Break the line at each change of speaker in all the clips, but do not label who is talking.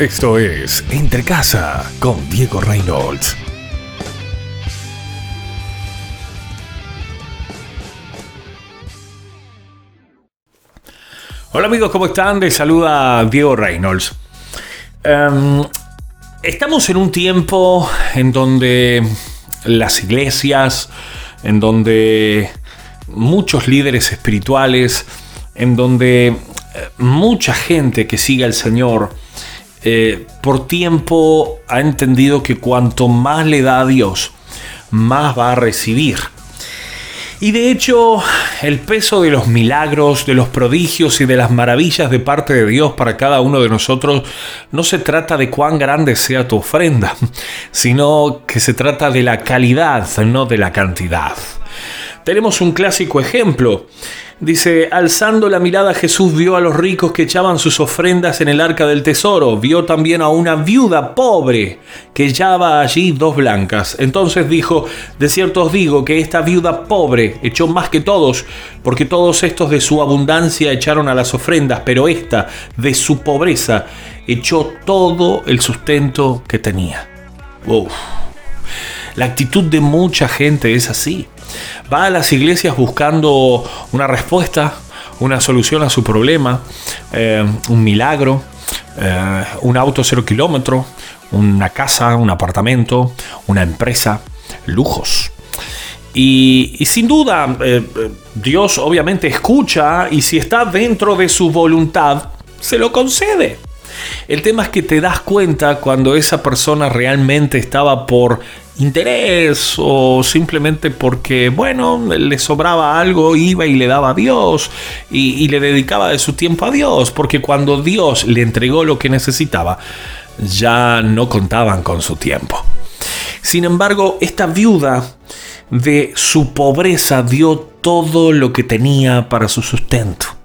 Esto es Entre Casa con Diego Reynolds. Hola amigos, ¿cómo están? Les saluda Diego Reynolds. Em, estamos en un tiempo en donde las iglesias, en donde muchos líderes espirituales, en donde eh, mucha gente que sigue al Señor, eh, por tiempo ha entendido que cuanto más le da a Dios, más va a recibir. Y de hecho, el peso de los milagros, de los prodigios y de las maravillas de parte de Dios para cada uno de nosotros no se trata de cuán grande sea tu ofrenda, sino que se trata de la calidad, no de la cantidad. Tenemos un clásico ejemplo. Dice, alzando la mirada Jesús vio a los ricos que echaban sus ofrendas en el arca del tesoro, vio también a una viuda pobre que echaba allí dos blancas. Entonces dijo, de cierto os digo que esta viuda pobre echó más que todos, porque todos estos de su abundancia echaron a las ofrendas, pero esta de su pobreza echó todo el sustento que tenía. La actitud de mucha gente es así va a las iglesias buscando una respuesta, una solución a su problema, eh, un milagro, eh, un auto cero kilómetro, una casa, un apartamento, una empresa, lujos. Y, sin duda, eh, Dios obviamente escucha y si está dentro de su voluntad, se lo concede. El tema es que te das cuenta cuando esa persona realmente estaba por interés o simplemente porque, bueno, le sobraba algo, iba y le daba a Dios y, le dedicaba de su tiempo a Dios, porque cuando Dios le entregó lo que necesitaba, ya no contaban con su tiempo. Sin embargo, esta viuda de su pobreza dio todo lo que tenía para su sustento.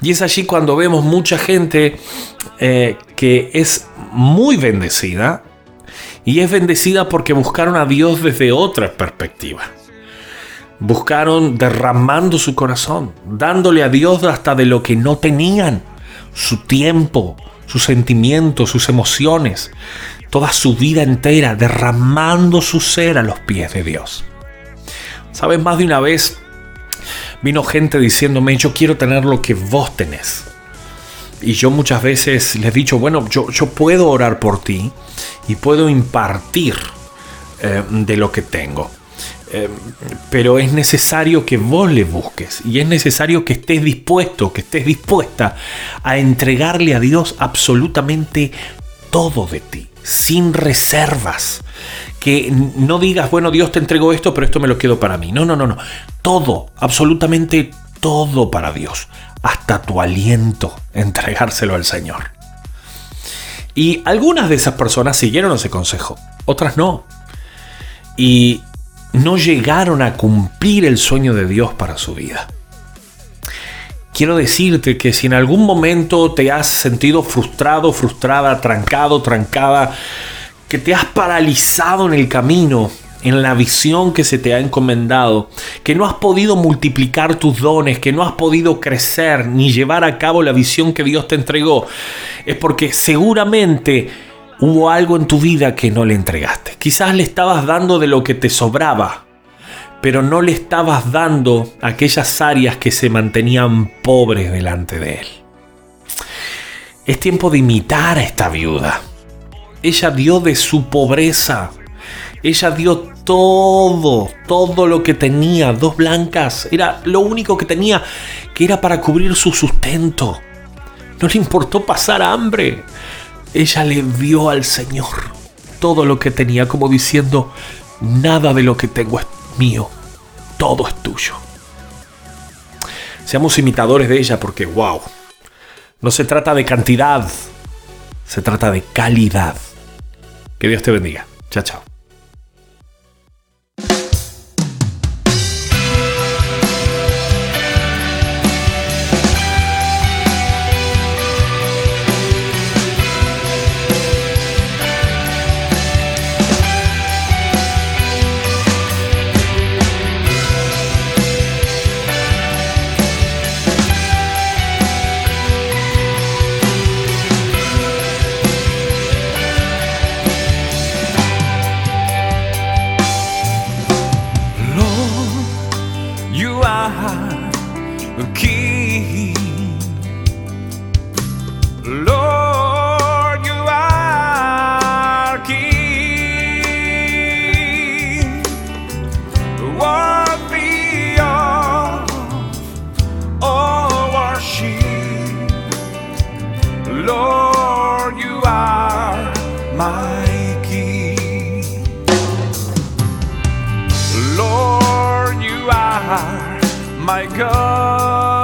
Y es allí cuando vemos mucha gente eh, que es muy bendecida, y es bendecida porque buscaron a Dios desde otra perspectiva. Buscaron derramando su corazón, dándole a Dios hasta de lo que no tenían, su tiempo, sus sentimientos, sus emociones, toda su vida entera, derramando su ser a los pies de Dios. Sabes, más de una vez vino gente diciéndome, yo quiero tener lo que vos tenés. Y yo muchas veces les he dicho, bueno, yo, yo puedo orar por ti y puedo impartir eh, de lo que tengo. Eh, pero es necesario que vos le busques y es necesario que estés dispuesto, que estés dispuesta a entregarle a Dios absolutamente todo de ti, sin reservas. Que no digas, bueno, Dios te entregó esto, pero esto me lo quedo para mí. No, no, no, no. Todo, absolutamente todo para Dios hasta tu aliento, entregárselo al Señor. Y algunas de esas personas siguieron ese consejo, otras no. Y no llegaron a cumplir el sueño de Dios para su vida. Quiero decirte que si en algún momento te has sentido frustrado, frustrada, trancado, trancada, que te has paralizado en el camino, en la visión que se te ha encomendado, que no has podido multiplicar tus dones, que no has podido crecer ni llevar a cabo la visión que Dios te entregó, es porque seguramente hubo algo en tu vida que no le entregaste. Quizás le estabas dando de lo que te sobraba, pero no le estabas dando aquellas áreas que se mantenían pobres delante de él. Es tiempo de imitar a esta viuda. Ella dio de su pobreza ella dio todo, todo lo que tenía, dos blancas. Era lo único que tenía, que era para cubrir su sustento. No le importó pasar hambre. Ella le dio al Señor todo lo que tenía, como diciendo, nada de lo que tengo es mío, todo es tuyo. Seamos imitadores de ella porque, wow, no se trata de cantidad, se trata de calidad. Que Dios te bendiga. Chao, chao. O que my God.